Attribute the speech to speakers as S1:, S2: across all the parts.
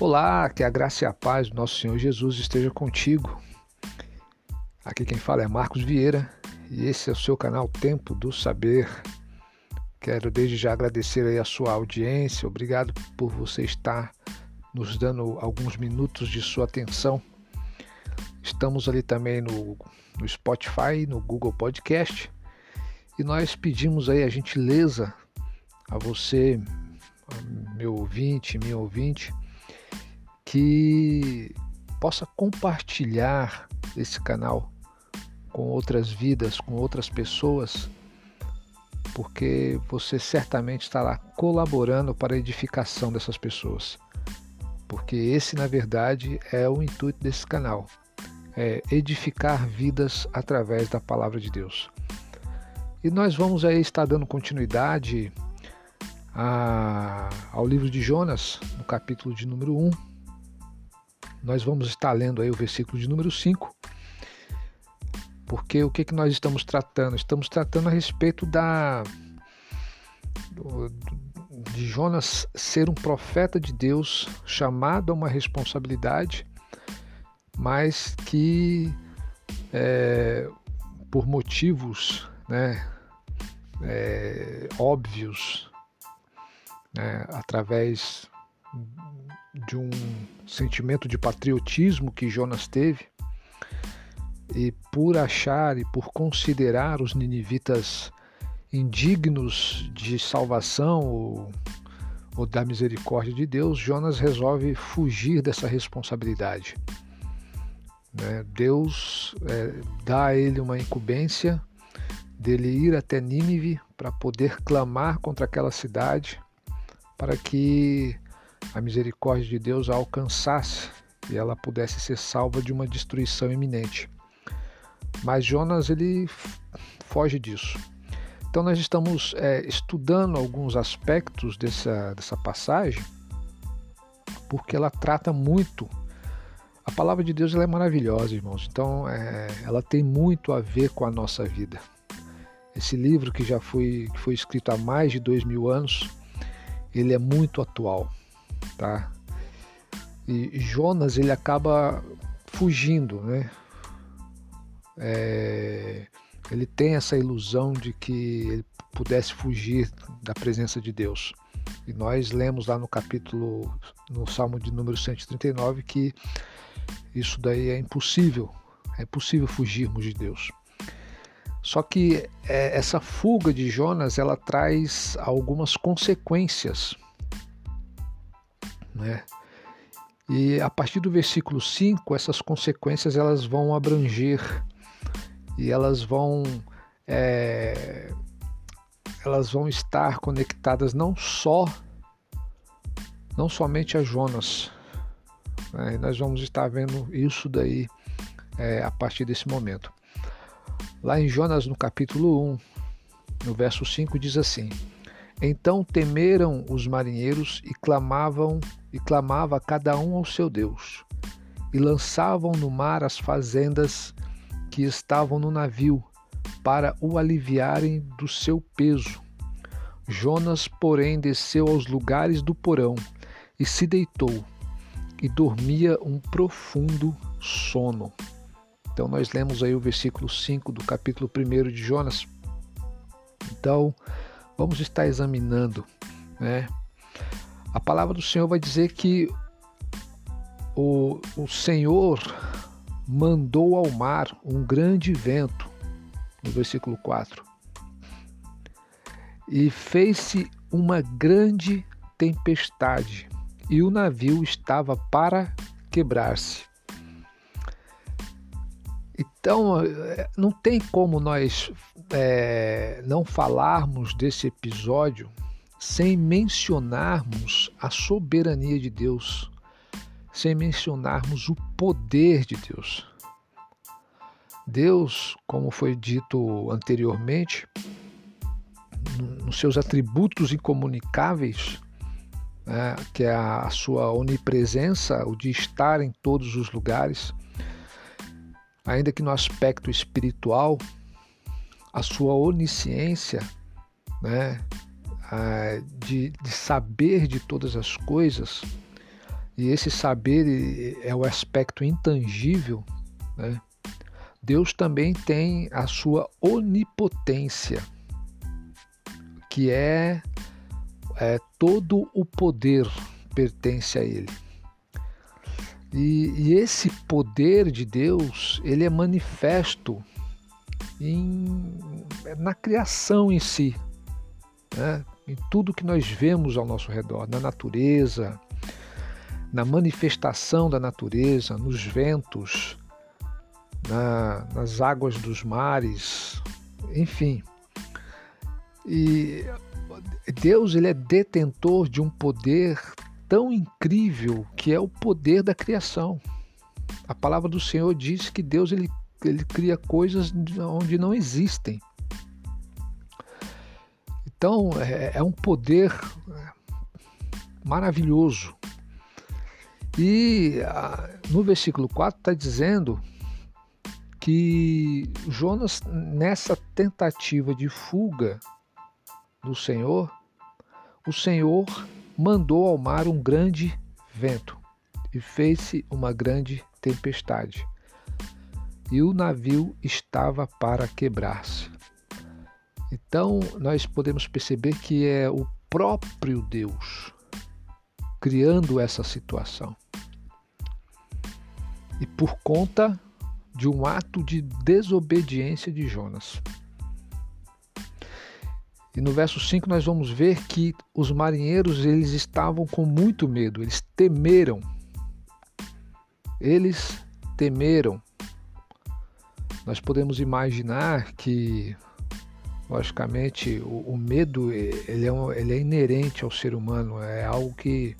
S1: Olá, que a graça e a paz do nosso Senhor Jesus esteja contigo. Aqui quem fala é Marcos Vieira e esse é o seu canal Tempo do Saber. Quero desde já agradecer aí a sua audiência, obrigado por você estar nos dando alguns minutos de sua atenção. Estamos ali também no, no Spotify, no Google Podcast e nós pedimos aí a gentileza a você, meu ouvinte, minha ouvinte, que possa compartilhar esse canal com outras vidas, com outras pessoas, porque você certamente estará colaborando para a edificação dessas pessoas. Porque esse, na verdade, é o intuito desse canal: é edificar vidas através da palavra de Deus. E nós vamos aí estar dando continuidade a, ao livro de Jonas, no capítulo de número 1 nós vamos estar lendo aí o versículo de número 5, porque o que, que nós estamos tratando? Estamos tratando a respeito da de Jonas ser um profeta de Deus chamado a uma responsabilidade, mas que é, por motivos né, é, óbvios, né, através de um sentimento de patriotismo que Jonas teve, e por achar e por considerar os ninivitas indignos de salvação ou, ou da misericórdia de Deus, Jonas resolve fugir dessa responsabilidade. Né? Deus é, dá a ele uma incumbência dele ir até Nínive para poder clamar contra aquela cidade, para que a misericórdia de Deus a alcançasse e ela pudesse ser salva de uma destruição iminente. Mas Jonas ele foge disso. Então nós estamos é, estudando alguns aspectos dessa, dessa passagem porque ela trata muito. A palavra de Deus ela é maravilhosa, irmãos. Então é, ela tem muito a ver com a nossa vida. Esse livro que já foi, que foi escrito há mais de dois mil anos, ele é muito atual tá? E Jonas ele acaba fugindo, né? É, ele tem essa ilusão de que ele pudesse fugir da presença de Deus. E nós lemos lá no capítulo, no Salmo de número 139, que isso daí é impossível, é impossível fugirmos de Deus. Só que é, essa fuga de Jonas, ela traz algumas consequências né? E a partir do versículo 5, essas consequências elas vão abranger e elas vão é, elas vão estar conectadas não só não somente a Jonas. Né? Nós vamos estar vendo isso daí é, a partir desse momento. Lá em Jonas, no capítulo 1, no verso 5, diz assim: Então temeram os marinheiros e clamavam e clamava cada um ao seu Deus. E lançavam no mar as fazendas que estavam no navio, para o aliviarem do seu peso. Jonas, porém, desceu aos lugares do porão e se deitou, e dormia um profundo sono. Então, nós lemos aí o versículo 5 do capítulo 1 de Jonas. Então, vamos estar examinando né, a palavra do Senhor vai dizer que o, o Senhor mandou ao mar um grande vento, no versículo 4, e fez-se uma grande tempestade, e o navio estava para quebrar-se. Então, não tem como nós é, não falarmos desse episódio sem mencionarmos a soberania de Deus, sem mencionarmos o poder de Deus. Deus, como foi dito anteriormente, nos seus atributos incomunicáveis, né, que é a sua onipresença, o de estar em todos os lugares, ainda que no aspecto espiritual, a sua onisciência, né, de, de saber de todas as coisas, e esse saber é o aspecto intangível, né? Deus também tem a sua onipotência, que é, é todo o poder pertence a Ele. E, e, esse poder de Deus, ele é manifesto em, na criação em si, né? Em tudo que nós vemos ao nosso redor, na natureza, na manifestação da natureza, nos ventos, na, nas águas dos mares, enfim. E Deus ele é detentor de um poder tão incrível que é o poder da criação. A palavra do Senhor diz que Deus ele, ele cria coisas onde não existem. Então é, é um poder maravilhoso. E no versículo 4 está dizendo que Jonas, nessa tentativa de fuga do Senhor, o Senhor mandou ao mar um grande vento e fez-se uma grande tempestade. E o navio estava para quebrar-se. Então, nós podemos perceber que é o próprio Deus criando essa situação. E por conta de um ato de desobediência de Jonas. E no verso 5 nós vamos ver que os marinheiros eles estavam com muito medo, eles temeram. Eles temeram. Nós podemos imaginar que, logicamente, o, o medo ele é, um, ele é, inerente ao ser humano, é algo que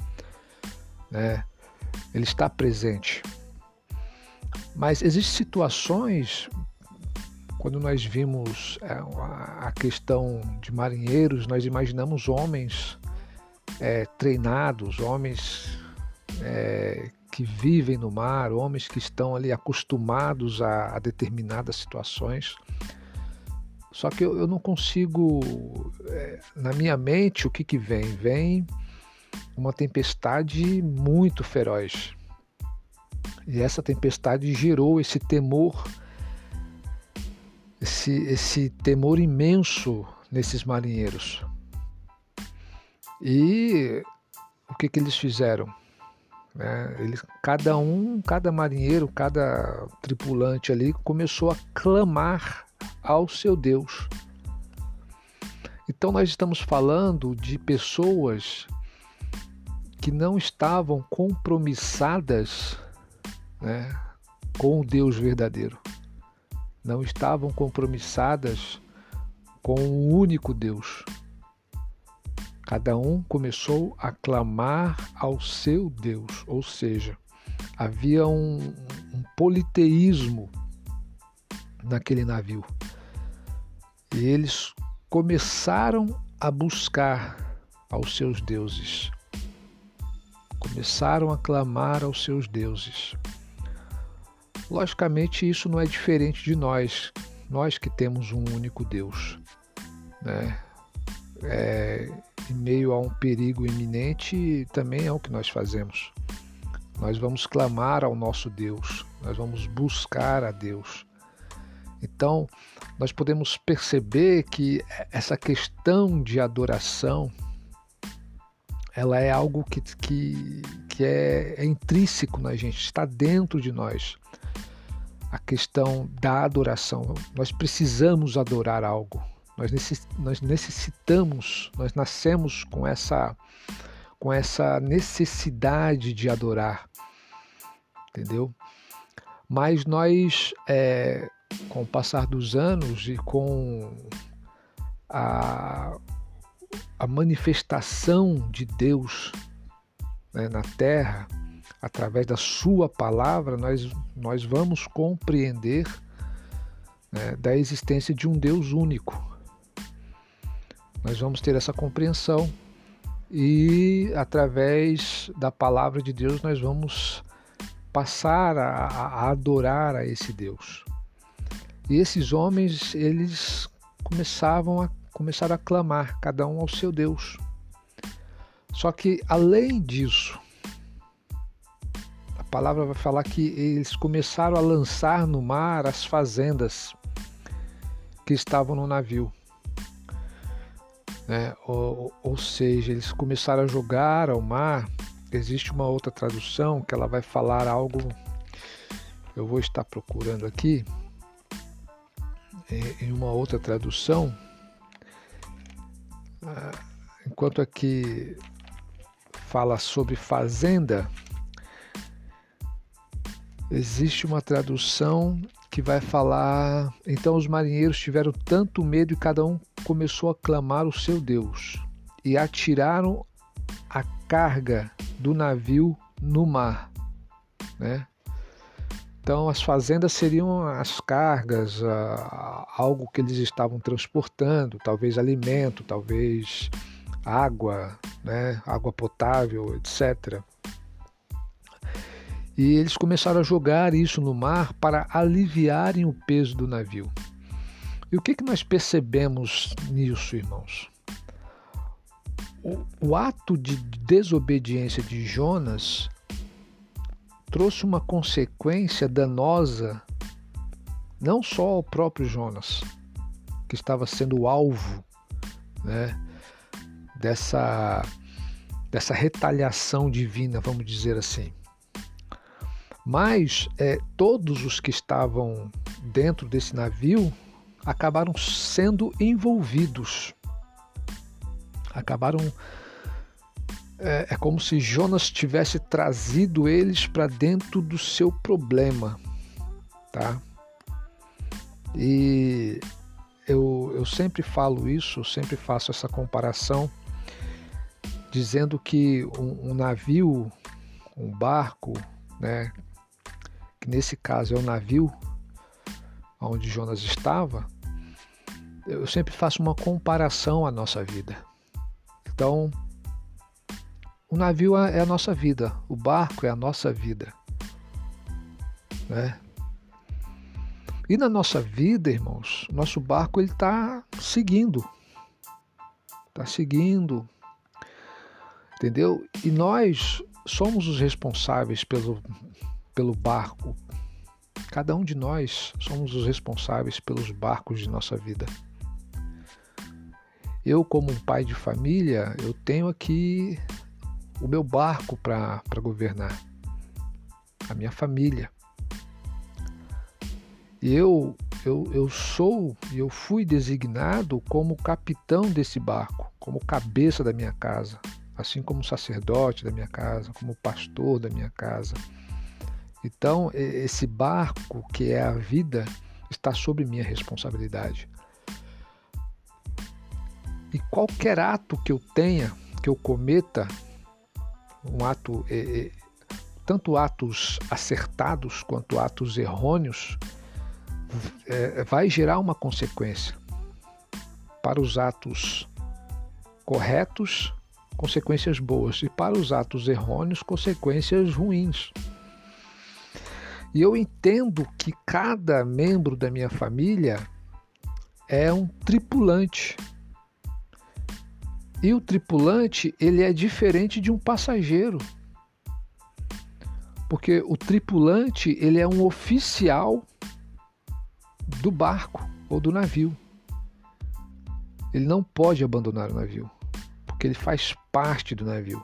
S1: né, ele está presente. Mas existem situações quando nós vimos é, a questão de marinheiros, nós imaginamos homens é, treinados, homens é, que vivem no mar, homens que estão ali acostumados a, a determinadas situações. Só que eu, eu não consigo, é, na minha mente, o que, que vem? Vem uma tempestade muito feroz. E essa tempestade gerou esse temor esse, esse temor imenso nesses marinheiros. E o que, que eles fizeram? É, eles, cada um, cada marinheiro, cada tripulante ali começou a clamar ao seu Deus. Então nós estamos falando de pessoas que não estavam compromissadas né, com o Deus verdadeiro não estavam compromissadas com o único Deus. Cada um começou a clamar ao seu Deus, ou seja, havia um, um politeísmo naquele navio. E eles começaram a buscar aos seus deuses. Começaram a clamar aos seus deuses. Logicamente, isso não é diferente de nós, nós que temos um único Deus. Né? É, em meio a um perigo iminente, também é o que nós fazemos. Nós vamos clamar ao nosso Deus, nós vamos buscar a Deus. Então, nós podemos perceber que essa questão de adoração ela é algo que, que, que é, é intrínseco na gente, está dentro de nós a questão da adoração. Nós precisamos adorar algo. Nós, necessitamos, nós nascemos com essa, com essa necessidade de adorar, entendeu? Mas nós, é, com o passar dos anos e com a, a manifestação de Deus né, na Terra, através da Sua palavra, nós, nós vamos compreender né, da existência de um Deus único. Nós vamos ter essa compreensão e, através da palavra de Deus, nós vamos passar a, a adorar a esse Deus. E esses homens, eles começavam a começaram a clamar, cada um ao seu Deus. Só que além disso, palavra vai falar que eles começaram a lançar no mar as fazendas que estavam no navio. Né? Ou, ou seja, eles começaram a jogar ao mar. Existe uma outra tradução que ela vai falar algo. Eu vou estar procurando aqui em uma outra tradução. Ah, enquanto aqui fala sobre fazenda, existe uma tradução que vai falar. Então os marinheiros tiveram tanto medo e cada um começou a clamar o seu Deus e atiraram a carga do navio no mar, né? Então as fazendas seriam as cargas, algo que eles estavam transportando, talvez alimento, talvez água, né, água potável, etc. E eles começaram a jogar isso no mar para aliviarem o peso do navio. E o que, que nós percebemos nisso, irmãos? O, o ato de desobediência de Jonas trouxe uma consequência danosa não só ao próprio Jonas, que estava sendo alvo né, dessa, dessa retaliação divina, vamos dizer assim. Mas é, todos os que estavam dentro desse navio acabaram sendo envolvidos. Acabaram. É, é como se Jonas tivesse trazido eles para dentro do seu problema, tá? E eu, eu sempre falo isso, sempre faço essa comparação dizendo que um, um navio, um barco, né, que nesse caso é o navio onde Jonas estava, eu sempre faço uma comparação à nossa vida. Então, o navio é a nossa vida, o barco é a nossa vida. Né? E na nossa vida, irmãos, nosso barco ele está seguindo, está seguindo, entendeu? E nós somos os responsáveis pelo, pelo barco. Cada um de nós somos os responsáveis pelos barcos de nossa vida. Eu, como um pai de família, eu tenho aqui o meu barco para governar, a minha família. E eu, eu, eu sou e eu fui designado como capitão desse barco, como cabeça da minha casa, assim como sacerdote da minha casa, como pastor da minha casa. Então, esse barco que é a vida está sob minha responsabilidade. E qualquer ato que eu tenha, que eu cometa, um ato, é, é, tanto atos acertados quanto atos errôneos, é, vai gerar uma consequência. Para os atos corretos, consequências boas, e para os atos errôneos, consequências ruins. E eu entendo que cada membro da minha família é um tripulante. E o tripulante, ele é diferente de um passageiro. Porque o tripulante, ele é um oficial do barco ou do navio. Ele não pode abandonar o navio porque ele faz parte do navio.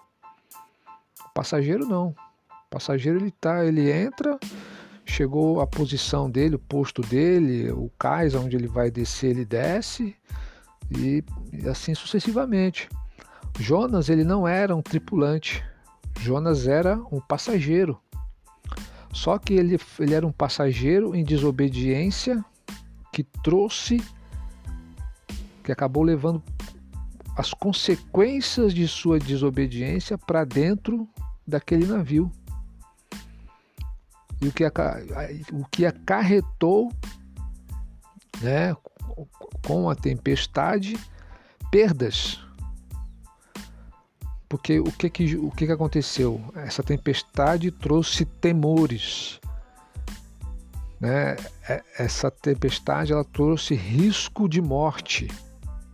S1: O passageiro não. O passageiro ele tá, ele entra, chegou a posição dele, o posto dele, o cais onde ele vai descer, ele desce e, assim sucessivamente. Jonas ele não era um tripulante. Jonas era um passageiro. Só que ele, ele era um passageiro em desobediência que trouxe, que acabou levando as consequências de sua desobediência para dentro daquele navio. E o que, o que acarretou né, com a tempestade perdas. Porque o que, que, o que, que aconteceu? Essa tempestade trouxe temores. Né? É, essa tempestade ela trouxe risco de morte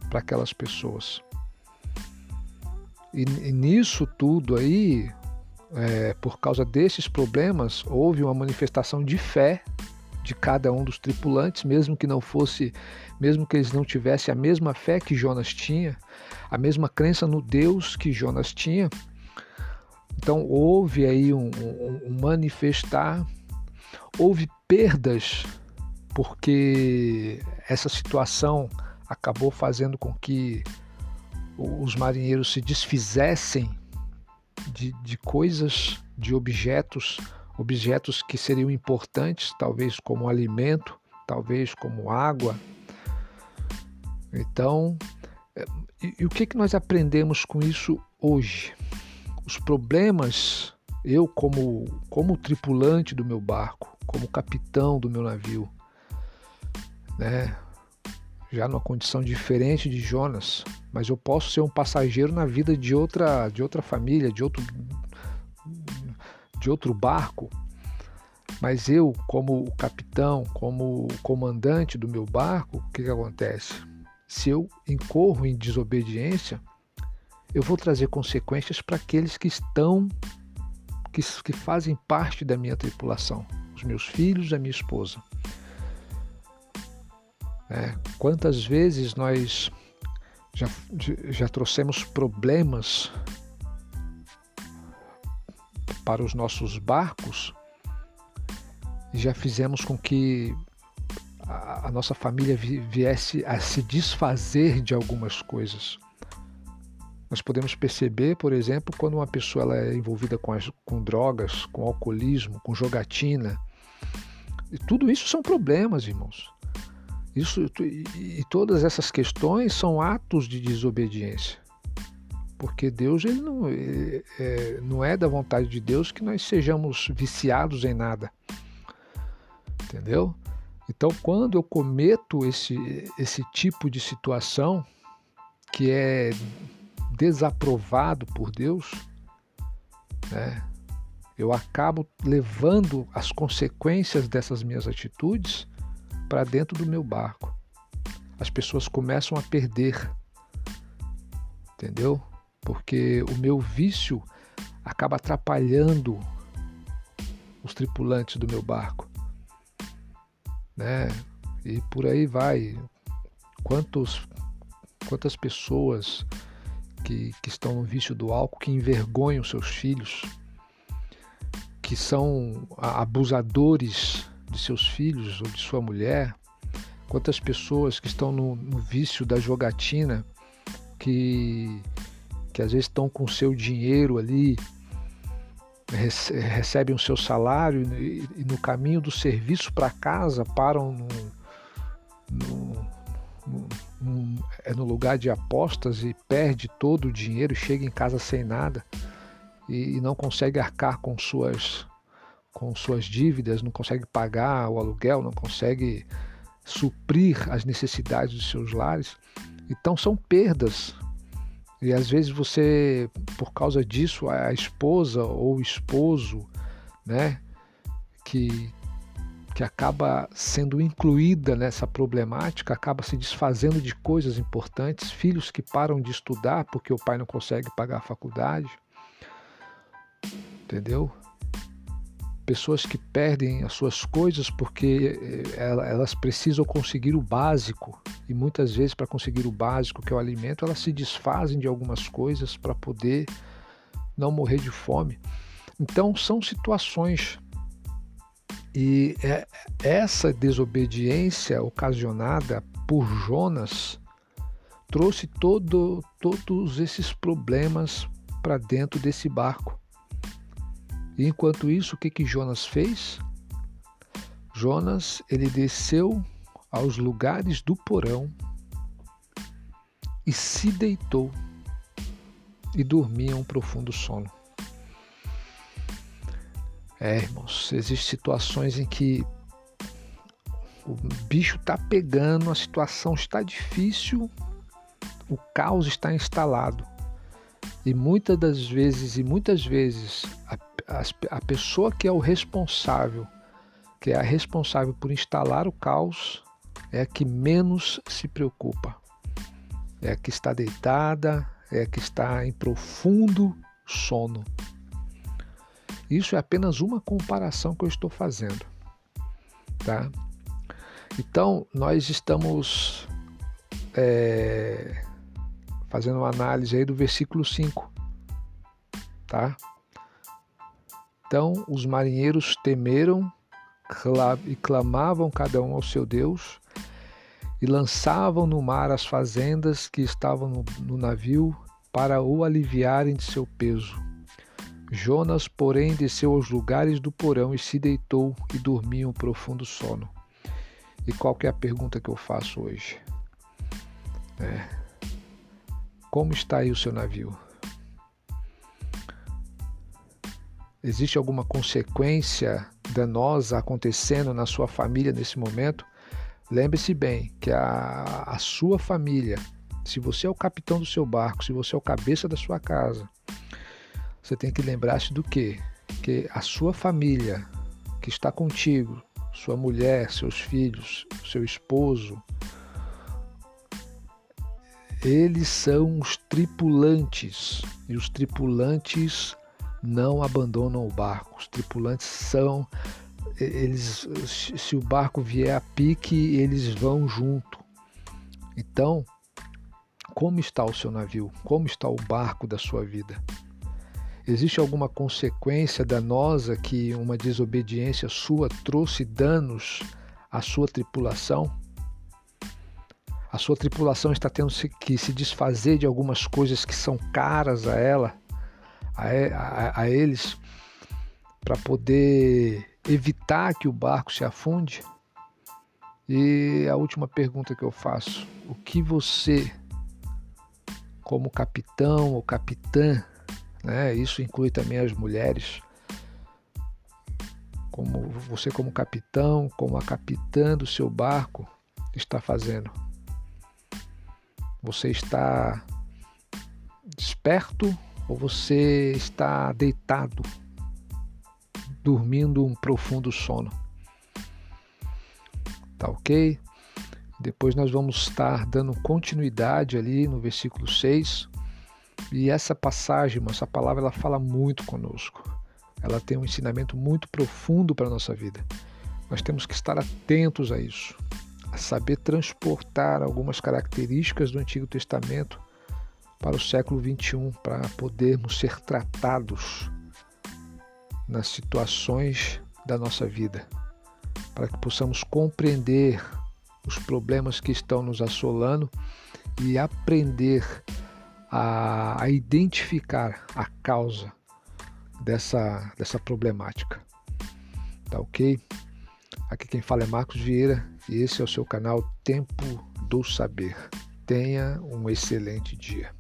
S1: para aquelas pessoas. E, e nisso tudo aí, é, por causa desses problemas, houve uma manifestação de fé de cada um dos tripulantes, mesmo que não fosse, mesmo que eles não tivessem a mesma fé que Jonas tinha, a mesma crença no Deus que Jonas tinha. Então houve aí um, um, um manifestar, houve perdas, porque essa situação acabou fazendo com que os marinheiros se desfizessem de, de coisas, de objetos objetos que seriam importantes, talvez como alimento, talvez como água. Então, é, e, e o que, que nós aprendemos com isso hoje? Os problemas, eu como, como tripulante do meu barco, como capitão do meu navio, né? já numa condição diferente de Jonas, mas eu posso ser um passageiro na vida de outra, de outra família, de outro, de outro barco, mas eu, como o capitão, como o comandante do meu barco, o que, que acontece? Se eu incorro em desobediência, eu vou trazer consequências para aqueles que estão, que, que fazem parte da minha tripulação, os meus filhos, a minha esposa. É, quantas vezes nós já, já trouxemos problemas para os nossos barcos já fizemos com que a, a nossa família viesse a se desfazer de algumas coisas. Nós podemos perceber, por exemplo, quando uma pessoa ela é envolvida com, as, com drogas, com alcoolismo, com jogatina. E tudo isso são problemas, irmãos. Isso, e, e todas essas questões são atos de desobediência porque Deus ele não, é, é, não é da vontade de Deus que nós sejamos viciados em nada. Entendeu? Então, quando eu cometo esse, esse tipo de situação que é desaprovado por Deus, né, eu acabo levando as consequências dessas minhas atitudes para dentro do meu barco. As pessoas começam a perder, entendeu? Porque o meu vício acaba atrapalhando os tripulantes do meu barco, né? E por aí vai. Quantos, quantas pessoas que, que estão no vício do álcool que envergonham seus filhos, que são abusadores de seus filhos ou de sua mulher, quantas pessoas que estão no, no vício da jogatina que que às vezes estão com o seu dinheiro ali, recebem o seu salário e, no caminho do serviço para casa param no, no, no, é no lugar de apostas e perde todo o dinheiro chega em casa sem nada e, e não consegue arcar com suas com suas dívidas, não consegue pagar o aluguel, não consegue suprir as necessidades dos seus lares. Então são perdas e às vezes você, por causa disso, a esposa ou o esposo, né, que, que acaba sendo incluída nessa problemática, acaba se desfazendo de coisas importantes, filhos que param de estudar porque o pai não consegue pagar a faculdade. Entendeu? Pessoas que perdem as suas coisas porque eh, elas precisam conseguir o básico e muitas vezes para conseguir o básico, que é o alimento, elas se desfazem de algumas coisas para poder não morrer de fome. Então são situações e é, essa desobediência ocasionada por Jonas trouxe todo, todos esses problemas para dentro desse barco. E enquanto isso, o que, que Jonas fez? Jonas ele desceu aos lugares do porão e se deitou e dormia um profundo sono. É, irmãos, existem situações em que o bicho está pegando, a situação está difícil, o caos está instalado. E muitas das vezes, e muitas vezes, a, a, pessoa que é o responsável, que é a responsável por instalar o caos, é a que menos se preocupa, é a que está deitada, é a que está em profundo sono. Isso é apenas uma comparação que eu estou fazendo, tá? Então, nós estamos é, fazendo uma análise aí do versículo 5, tá? Então, os marinheiros temeram e clamavam cada um ao seu Deus e lançavam no mar as fazendas que estavam no, no navio para o aliviarem de seu peso. Jonas, porém, desceu aos lugares do porão e se deitou e dormia um profundo sono. E qual é a pergunta que eu faço hoje? É, como está aí o seu navio? Existe alguma consequência danosa acontecendo na sua família nesse momento? Lembre-se bem que a, a sua família, se você é o capitão do seu barco, se você é o cabeça da sua casa, você tem que lembrar-se do quê? Que a sua família que está contigo, sua mulher, seus filhos, seu esposo, eles são os tripulantes e os tripulantes não abandonam o barco. Os tripulantes são eles se o barco vier a pique, eles vão junto. Então, como está o seu navio? Como está o barco da sua vida? Existe alguma consequência danosa que uma desobediência sua trouxe danos à sua tripulação? A sua tripulação está tendo que se desfazer de algumas coisas que são caras a ela, a, a, a eles, para poder evitar que o barco se afunde? E a última pergunta que eu faço: o que você, como capitão ou capitã, né, isso inclui também as mulheres, como você, como capitão, como a capitã do seu barco, está fazendo? Você está desperto ou você está deitado? dormindo um profundo sono. Tá ok? Depois nós vamos estar dando continuidade ali no versículo 6. E essa passagem, essa palavra, ela fala muito conosco. Ela tem um ensinamento muito profundo para a nossa vida. Nós temos que estar atentos a isso, a saber transportar algumas características do Antigo Testamento para o século 21, para podermos ser tratados nas situações da nossa vida, para que possamos compreender os problemas que estão nos assolando e aprender a, a identificar a causa dessa, dessa problemática. Tá ok? Aqui quem fala é Marcos Vieira e esse é o seu canal Tempo do Saber. Tenha um excelente dia.